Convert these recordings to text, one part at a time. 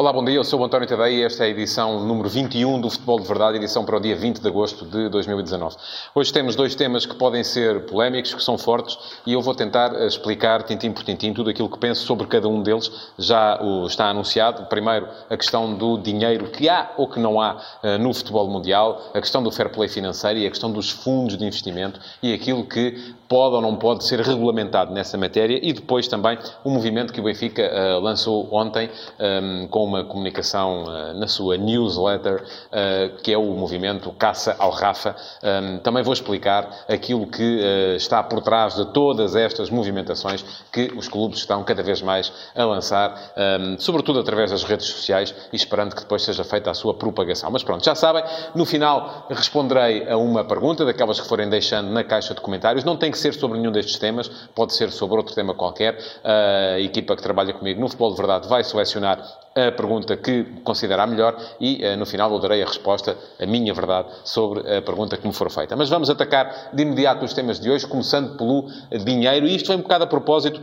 Olá, bom dia. Eu sou o António Tadeia e esta é a edição número 21 do Futebol de Verdade, edição para o dia 20 de agosto de 2019. Hoje temos dois temas que podem ser polémicos, que são fortes, e eu vou tentar explicar, tintim por tintim, tudo aquilo que penso sobre cada um deles. Já está anunciado. Primeiro, a questão do dinheiro que há ou que não há uh, no futebol mundial, a questão do fair play financeiro e a questão dos fundos de investimento e aquilo que pode ou não pode ser regulamentado nessa matéria, e depois também o movimento que o Benfica uh, lançou ontem ehm, com uma comunicação uh, na sua newsletter, uh, que é o movimento Caça ao Rafa. Um, também vou explicar aquilo que uh, está por trás de todas estas movimentações que os clubes estão cada vez mais a lançar, um, sobretudo através das redes sociais e esperando que depois seja feita a sua propagação. Mas pronto, já sabem, no final responderei a uma pergunta daquelas que forem deixando na caixa de comentários. Não tem que ser sobre nenhum destes temas, pode ser sobre outro tema qualquer. A equipa que trabalha comigo no Futebol de Verdade vai selecionar a pergunta que considerar melhor e, eh, no final, eu darei a resposta, a minha verdade, sobre a pergunta que me for feita. Mas vamos atacar de imediato os temas de hoje, começando pelo dinheiro. E isto foi um bocado a propósito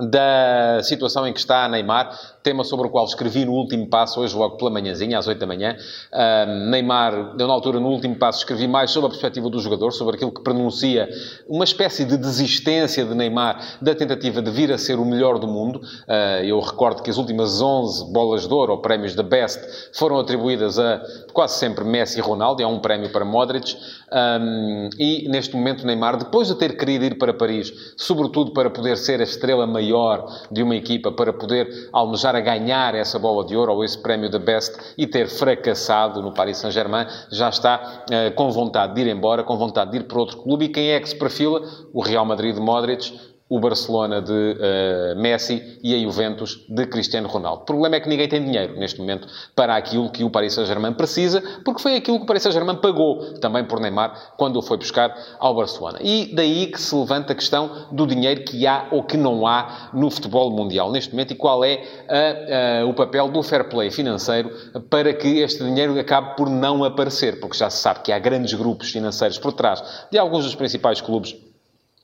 da situação em que está a Neymar, tema sobre o qual escrevi no último passo, hoje logo pela manhãzinha, às 8 da manhã. Um, Neymar, eu na altura, no último passo, escrevi mais sobre a perspectiva do jogador, sobre aquilo que pronuncia uma espécie de desistência de Neymar da tentativa de vir a ser o melhor do mundo. Uh, eu recordo que as últimas 11 bolas de ouro, ou prémios da Best, foram atribuídas a quase sempre Messi e Ronaldo, e há um prémio para Modric. Um, e neste momento Neymar, depois de ter querido ir para Paris, sobretudo para poder ser a estrela maior de uma equipa, para poder almejar a ganhar essa bola de ouro ou esse prémio da Best e ter fracassado no Paris Saint-Germain, já está uh, com vontade de ir embora, com vontade de ir para outro clube. E quem é que se perfila? O Real Madrid de Modric, o Barcelona de uh, Messi e a Juventus de Cristiano Ronaldo. O problema é que ninguém tem dinheiro neste momento para aquilo que o Paris Saint-Germain precisa, porque foi aquilo que o Paris Saint-Germain pagou também por Neymar quando o foi buscar ao Barcelona. E daí que se levanta a questão do dinheiro que há ou que não há no futebol mundial neste momento e qual é a, a, o papel do fair play financeiro para que este dinheiro acabe por não aparecer, porque já se sabe que há grandes grupos financeiros por trás de alguns dos principais clubes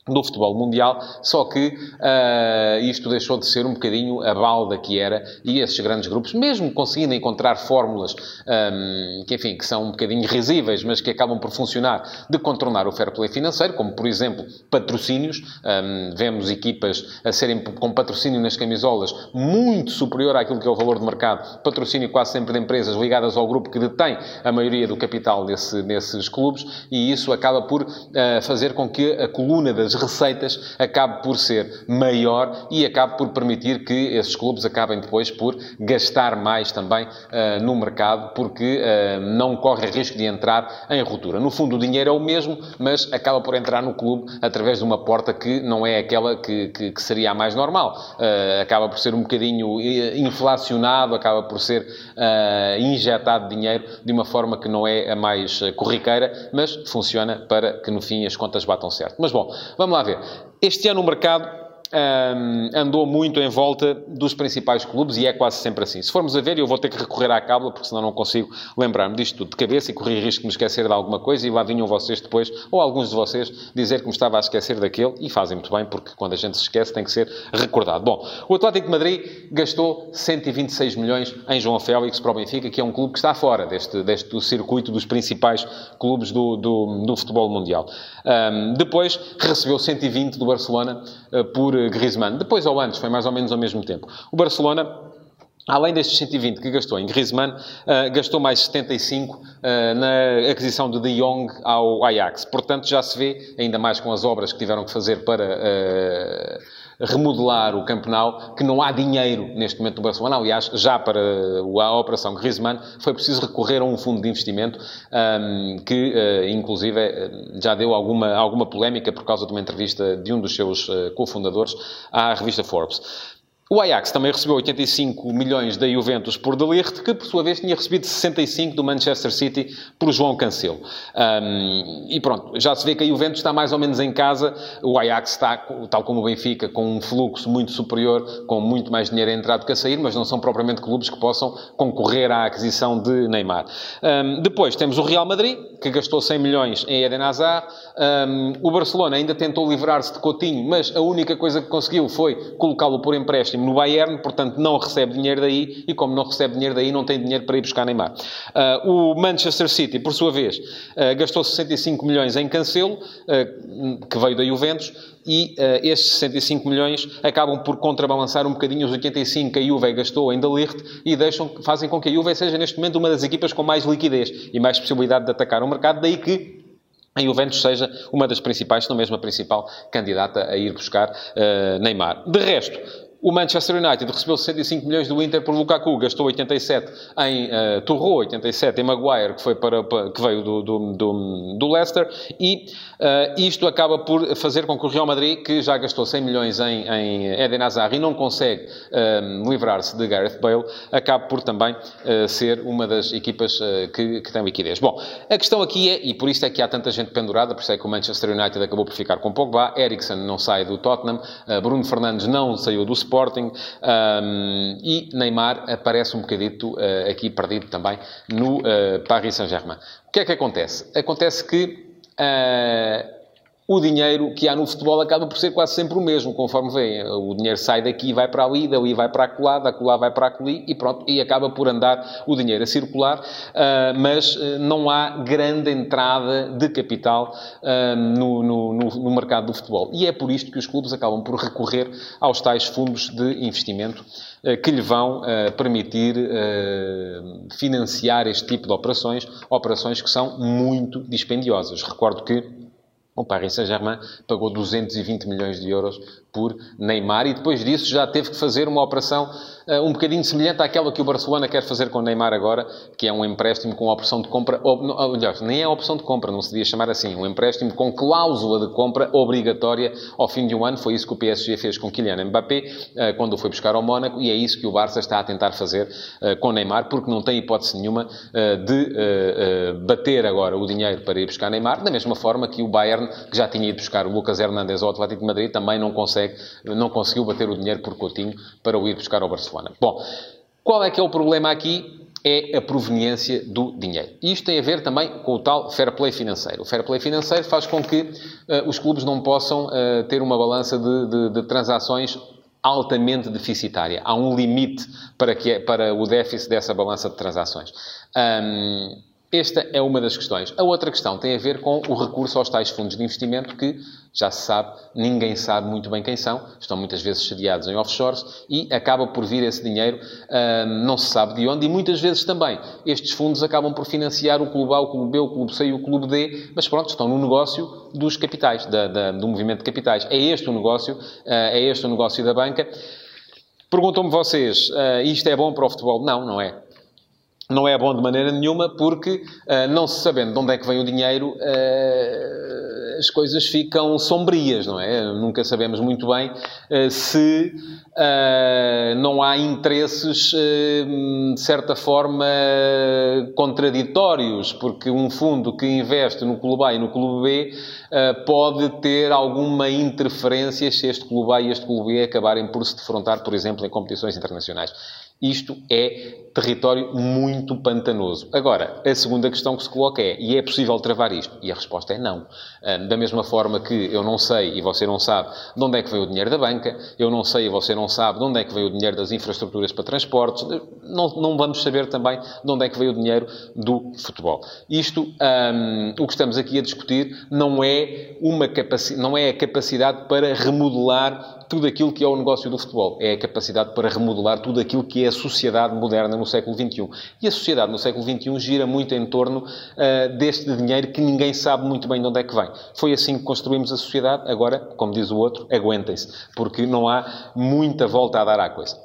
do futebol mundial, só que uh, isto deixou de ser um bocadinho a balda que era e esses grandes grupos, mesmo conseguindo encontrar fórmulas um, que, enfim, que são um bocadinho risíveis, mas que acabam por funcionar de contornar o fair play financeiro, como, por exemplo, patrocínios. Um, vemos equipas a serem com patrocínio nas camisolas muito superior àquilo que é o valor de mercado. Patrocínio quase sempre de empresas ligadas ao grupo que detém a maioria do capital desse, desses clubes e isso acaba por uh, fazer com que a coluna das receitas acabe por ser maior e acabe por permitir que esses clubes acabem depois por gastar mais também uh, no mercado, porque uh, não corre risco de entrar em ruptura. No fundo, o dinheiro é o mesmo, mas acaba por entrar no clube através de uma porta que não é aquela que, que, que seria a mais normal. Uh, acaba por ser um bocadinho inflacionado, acaba por ser injetado dinheiro de uma forma que não é a mais corriqueira, mas funciona para que no fim as contas batam certo. Mas bom, Vamos lá ver. Este ano o mercado um, andou muito em volta dos principais clubes e é quase sempre assim. Se formos a ver, eu vou ter que recorrer à cábula, porque senão não consigo lembrar-me disto tudo de cabeça e correr risco de me esquecer de alguma coisa e lá vinham vocês depois, ou alguns de vocês, dizer que me estava a esquecer daquele e fazem muito bem, porque quando a gente se esquece tem que ser recordado. Bom, o Atlético de Madrid gastou 126 milhões em João Félix para o Benfica, que é um clube que está fora deste, deste do circuito dos principais clubes do, do, do futebol mundial. Um, depois recebeu 120 do Barcelona uh, por Griezmann. Depois ou antes, foi mais ou menos ao mesmo tempo. O Barcelona Além destes 120 que gastou em Griezmann, uh, gastou mais 75 uh, na aquisição de De Jong ao Ajax. Portanto, já se vê, ainda mais com as obras que tiveram que fazer para uh, remodelar o campeonato, que não há dinheiro neste momento no Barcelona. Aliás, já para a operação Griezmann foi preciso recorrer a um fundo de investimento um, que, inclusive, já deu alguma, alguma polémica por causa de uma entrevista de um dos seus cofundadores à revista Forbes. O Ajax também recebeu 85 milhões da Juventus por De Ligt, que por sua vez tinha recebido 65 do Manchester City por João Cancelo. Um, e pronto, já se vê que a Juventus está mais ou menos em casa. O Ajax está, tal como o Benfica, com um fluxo muito superior, com muito mais dinheiro a entrar do que a sair, mas não são propriamente clubes que possam concorrer à aquisição de Neymar. Um, depois temos o Real Madrid, que gastou 100 milhões em Eden Hazard. Um, o Barcelona ainda tentou livrar-se de Coutinho, mas a única coisa que conseguiu foi colocá-lo por empréstimo no Bayern, portanto não recebe dinheiro daí e como não recebe dinheiro daí não tem dinheiro para ir buscar Neymar. Uh, o Manchester City, por sua vez, uh, gastou 65 milhões em Cancelo, uh, que veio da Juventus, e uh, estes 65 milhões acabam por contrabalançar um bocadinho os 85 que a Juve gastou em Ligt e deixam, fazem com que a Juve seja neste momento uma das equipas com mais liquidez e mais possibilidade de atacar o mercado, daí que a Juventus seja uma das principais, se não mesmo a principal candidata a ir buscar uh, Neymar. De resto, o Manchester United recebeu 65 milhões do Inter por Lukaku, gastou 87 em uh, torrou 87 em Maguire, que, foi para, que veio do, do, do, do Leicester, e uh, isto acaba por fazer com que o Real Madrid, que já gastou 100 milhões em, em Eden Hazard e não consegue uh, livrar-se de Gareth Bale, acabe por também uh, ser uma das equipas que, que tem liquidez. Bom, a questão aqui é, e por isso é que há tanta gente pendurada, por isso é que o Manchester United acabou por ficar com Pogba, Eriksen não sai do Tottenham, Bruno Fernandes não saiu do Sport, Sporting um, e Neymar aparece um bocadito uh, aqui perdido também no uh, Paris Saint-Germain. O que é que acontece? Acontece que uh, o dinheiro que há no futebol acaba por ser quase sempre o mesmo, conforme vem. O dinheiro sai daqui e vai para ali, dali vai para acolá, da vai para acolhi e pronto, e acaba por andar o dinheiro a circular, uh, mas uh, não há grande entrada de capital uh, no, no, no, mercado do futebol. E é por isto que os clubes acabam por recorrer aos tais fundos de investimento que lhe vão permitir financiar este tipo de operações, operações que são muito dispendiosas. Recordo que o Paris Saint-Germain pagou 220 milhões de euros por Neymar e depois disso já teve que fazer uma operação uh, um bocadinho semelhante àquela que o Barcelona quer fazer com Neymar agora, que é um empréstimo com opção de compra, ou, aliás, nem é opção de compra, não se devia chamar assim, um empréstimo com cláusula de compra obrigatória ao fim de um ano. Foi isso que o PSG fez com Kylian Mbappé uh, quando o foi buscar ao Mónaco e é isso que o Barça está a tentar fazer uh, com Neymar, porque não tem hipótese nenhuma de bater agora o dinheiro para ir buscar Neymar, da mesma forma que o Bayern, que já tinha ido buscar o Lucas Hernandes ao Atlético de Madrid, também não consegue não conseguiu bater o dinheiro por Coutinho para o ir buscar ao Barcelona. Bom, qual é que é o problema aqui? é a proveniência do dinheiro. Isto tem a ver também com o tal fair play financeiro. O fair play financeiro faz com que uh, os clubes não possam uh, ter uma balança de, de, de, transações altamente deficitária. Há um limite para, que, é, para o déficit dessa balança de transações. Um, esta é uma das questões. A outra questão tem a ver com o recurso aos tais fundos de investimento que, já se sabe, ninguém sabe muito bem quem são, estão muitas vezes sediados em offshores e acaba por vir esse dinheiro, hum, não se sabe de onde, e muitas vezes também estes fundos acabam por financiar o clube A, o clube B, o clube C e o clube D, mas pronto, estão no negócio dos capitais, da, da, do movimento de capitais. É este o negócio, uh, é este o negócio da banca. Perguntam-me vocês, uh, isto é bom para o futebol? Não, não é não é bom de maneira nenhuma porque, uh, não se sabendo de onde é que vem o dinheiro, uh, as coisas ficam sombrias, não é? Nunca sabemos muito bem uh, se não há interesses, de certa forma, contraditórios, porque um fundo que investe no Clube A e no Clube B pode ter alguma interferência se este Clube A e este Clube B acabarem por se defrontar, por exemplo, em competições internacionais. Isto é território muito pantanoso. Agora, a segunda questão que se coloca é: e é possível travar isto? E a resposta é não. Da mesma forma que eu não sei e você não sabe de onde é que veio o dinheiro da banca, eu não sei e você não sabe de onde é que veio o dinheiro das infraestruturas para transportes, não, não vamos saber também de onde é que veio o dinheiro do futebol. Isto, um, o que estamos aqui a discutir, não é, uma capaci não é a capacidade para remodelar tudo aquilo que é o negócio do futebol. É a capacidade para remodelar tudo aquilo que é a sociedade moderna no século XXI. E a sociedade no século XXI gira muito em torno uh, deste dinheiro que ninguém sabe muito bem de onde é que vem. Foi assim que construímos a sociedade. Agora, como diz o outro, aguentem-se, porque não há muita volta a dar à coisa.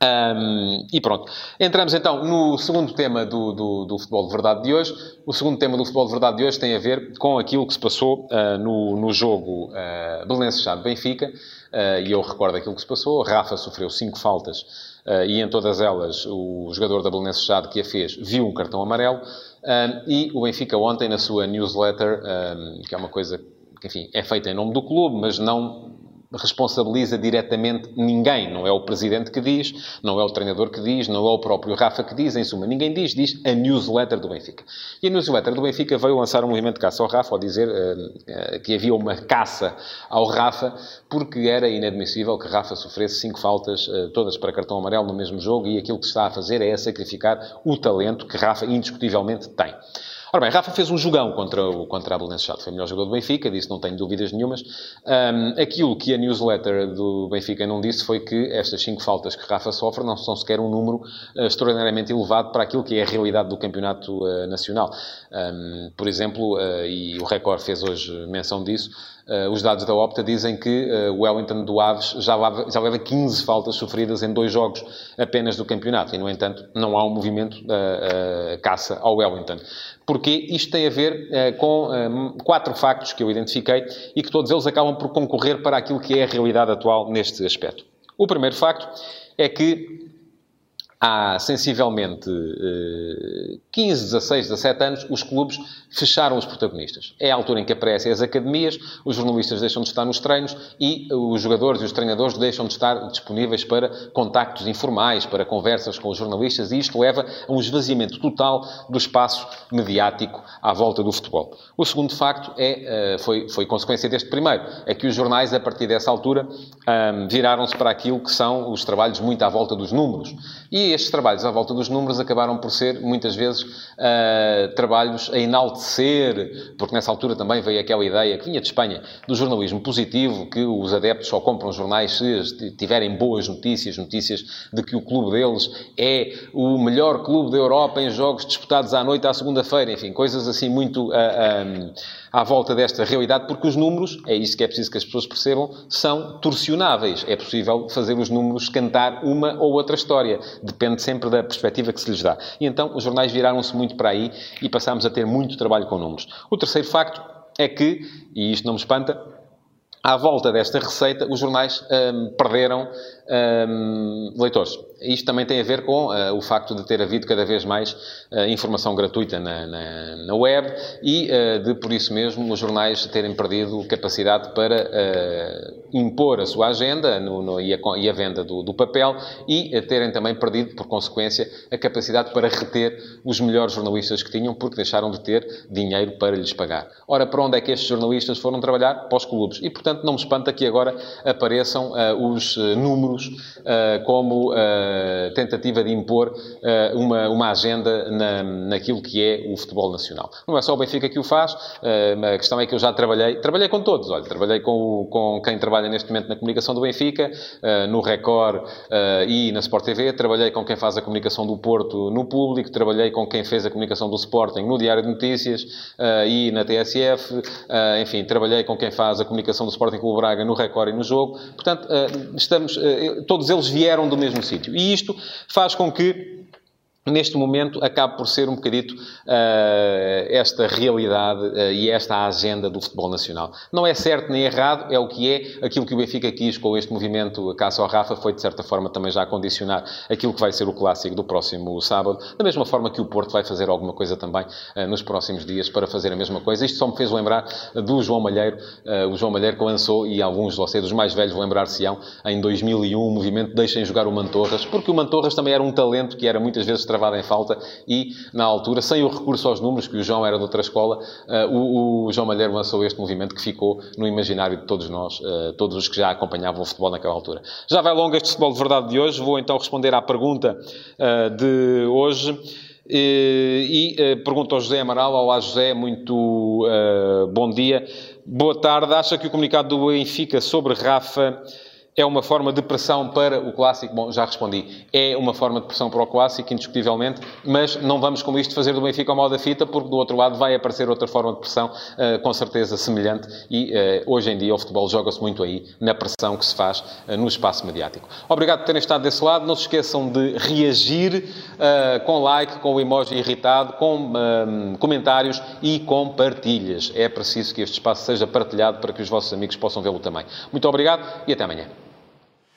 Um, e pronto. Entramos então no segundo tema do, do, do, futebol de verdade de hoje. O segundo tema do futebol de verdade de hoje tem a ver com aquilo que se passou uh, no, no jogo uh, Belenenses-Chade-Benfica. Uh, e eu recordo aquilo que se passou. Rafa sofreu cinco faltas uh, e em todas elas o jogador da Belenenses-Chade que a fez viu um cartão amarelo. e o Benfica ontem na sua newsletter, que é uma coisa que, enfim, é feita em nome do clube, mas não responsabiliza diretamente ninguém. Não é o presidente que diz, não é o treinador que diz, não é o próprio Rafa que diz, em suma, ninguém diz, diz a newsletter do Benfica. E a newsletter do Benfica veio lançar um movimento de caça ao Rafa, ao dizer uh, uh, que havia uma caça ao Rafa, porque era inadmissível que Rafa sofresse cinco faltas, uh, todas para cartão amarelo no mesmo jogo, e aquilo que se está a fazer é sacrificar o talento que Rafa indiscutivelmente tem. Ora bem, Rafa fez um jogão contra, o, contra a Belenenses Chato. Foi o melhor jogador do Benfica, disse, não tenho dúvidas nenhumas. Um, aquilo que a newsletter do Benfica não disse foi que estas cinco faltas que Rafa sofre não são sequer um número uh, extraordinariamente elevado para aquilo que é a realidade do campeonato uh, nacional. Por exemplo, uh, e o Record fez hoje menção disso, os dados da Opta dizem que o Wellington do Aves já leva, já leva 15 faltas sofridas em dois jogos apenas do campeonato. E, no entanto, não há um movimento uh, caça ao Wellington. Porque isto tem a ver com quatro factos que eu identifiquei e que todos eles acabam por concorrer para aquilo que é a realidade atual neste aspecto. O primeiro facto é que há sensivelmente 15, 16, 17 anos, os clubes fecharam os protagonistas. É a altura em que aparecem as academias, os jornalistas deixam de estar nos treinos e os jogadores e os treinadores deixam de estar disponíveis para contactos informais, para conversas com os jornalistas e isto leva a um esvaziamento total do espaço mediático à volta do futebol. O segundo facto é, eh, foi, foi consequência deste primeiro, é que os jornais, a partir dessa altura, viraram-se para aquilo que são os trabalhos muito à volta dos números. E estes trabalhos à volta dos números acabaram por ser, muitas vezes, uh, trabalhos a enaltecer, porque nessa altura também veio aquela ideia que vinha de Espanha, do jornalismo positivo, que os adeptos só compram jornais se tiverem boas notícias, notícias de que o clube deles é o melhor clube da Europa em jogos disputados à noite à segunda-feira, enfim, coisas assim muito... Uh, ah, um, à volta desta realidade, porque os números, é isso que é preciso que as pessoas percebam, são torcionáveis. É possível fazer os números cantar uma ou outra história. Depende sempre da perspectiva que se lhes dá. E então os jornais viraram-se muito para aí e passámos a ter muito trabalho com números. O terceiro facto é que, e isto não me espanta, à volta desta receita, os jornais hum, perderam hum, leitores. Isto também tem a ver com uh, o facto de ter havido cada vez mais uh, informação gratuita na, na, na web e uh, de, por isso mesmo, os jornais terem perdido capacidade para impor a sua agenda no, no, e, a, e, a, venda do, do, papel e terem também perdido, por consequência, a capacidade para reter os melhores jornalistas que tinham porque deixaram de ter dinheiro para lhes pagar. Ora, para onde é que estes jornalistas foram trabalhar? Para os clubes. E, portanto, não me espanta que agora apareçam os números como eh, tentativa de impor uh, uma, uma agenda na, naquilo que é o futebol nacional. Não é só o Benfica que o faz, uh, a questão é que eu já trabalhei, trabalhei com todos, olha, trabalhei com, com quem trabalha neste momento na comunicação do Benfica, no Record e na Sport TV, trabalhei com quem faz a comunicação do Porto no Público, trabalhei com quem fez a comunicação do Sporting no Diário de Notícias e na TSF, enfim, trabalhei com quem faz a comunicação do Sporting Clube Braga no Record e no Jogo. Portanto, estamos, todos eles vieram do mesmo sítio. E isto faz com que neste momento acaba por ser um bocadito uh, esta realidade uh, e esta agenda do futebol nacional. Não é certo nem errado, é o que é. Aquilo que o Benfica quis com este movimento Caça ao Rafa foi, de certa forma, também já condicionar aquilo que vai ser o clássico do próximo sábado, da mesma forma que o Porto vai fazer alguma coisa também uh, nos próximos dias para fazer a mesma coisa. Isto só me fez lembrar do João Malheiro, o João Malheiro que lançou, e alguns de vocês, os mais velhos, lembrar-se-ão, em 2001, o movimento Deixem Jogar o Mantorras, porque o Mantorras também era um talento que era muitas vezes travado em falta e, na altura, sem o recurso aos números, que o João era de outra escola, uh, o, o, João Malheiro lançou este movimento que ficou no imaginário de todos nós, uh, todos os que já acompanhavam o futebol naquela altura. Já vai longo este futebol de verdade de hoje, vou então responder à pergunta uh, de hoje. E, e pergunto ao José Amaral, olá José, muito uh, bom dia. Boa tarde. Acha que o comunicado do Benfica sobre Rafa É uma forma de pressão para o Clássico? Bom, já respondi. É uma forma de pressão para o Clássico, indiscutivelmente, mas não vamos com isto fazer do Benfica ao mal da fita, porque do outro lado vai aparecer outra forma de pressão, uh, com certeza semelhante, e uh, hoje em dia o futebol joga-se muito aí, na pressão que se faz uh, no espaço mediático. Obrigado por terem estado desse lado. Não se esqueçam de reagir com like, com o emoji irritado, com comentários e com partilhas. É preciso que este espaço seja partilhado para que os vossos amigos possam vê-lo também. Muito obrigado e até amanhã.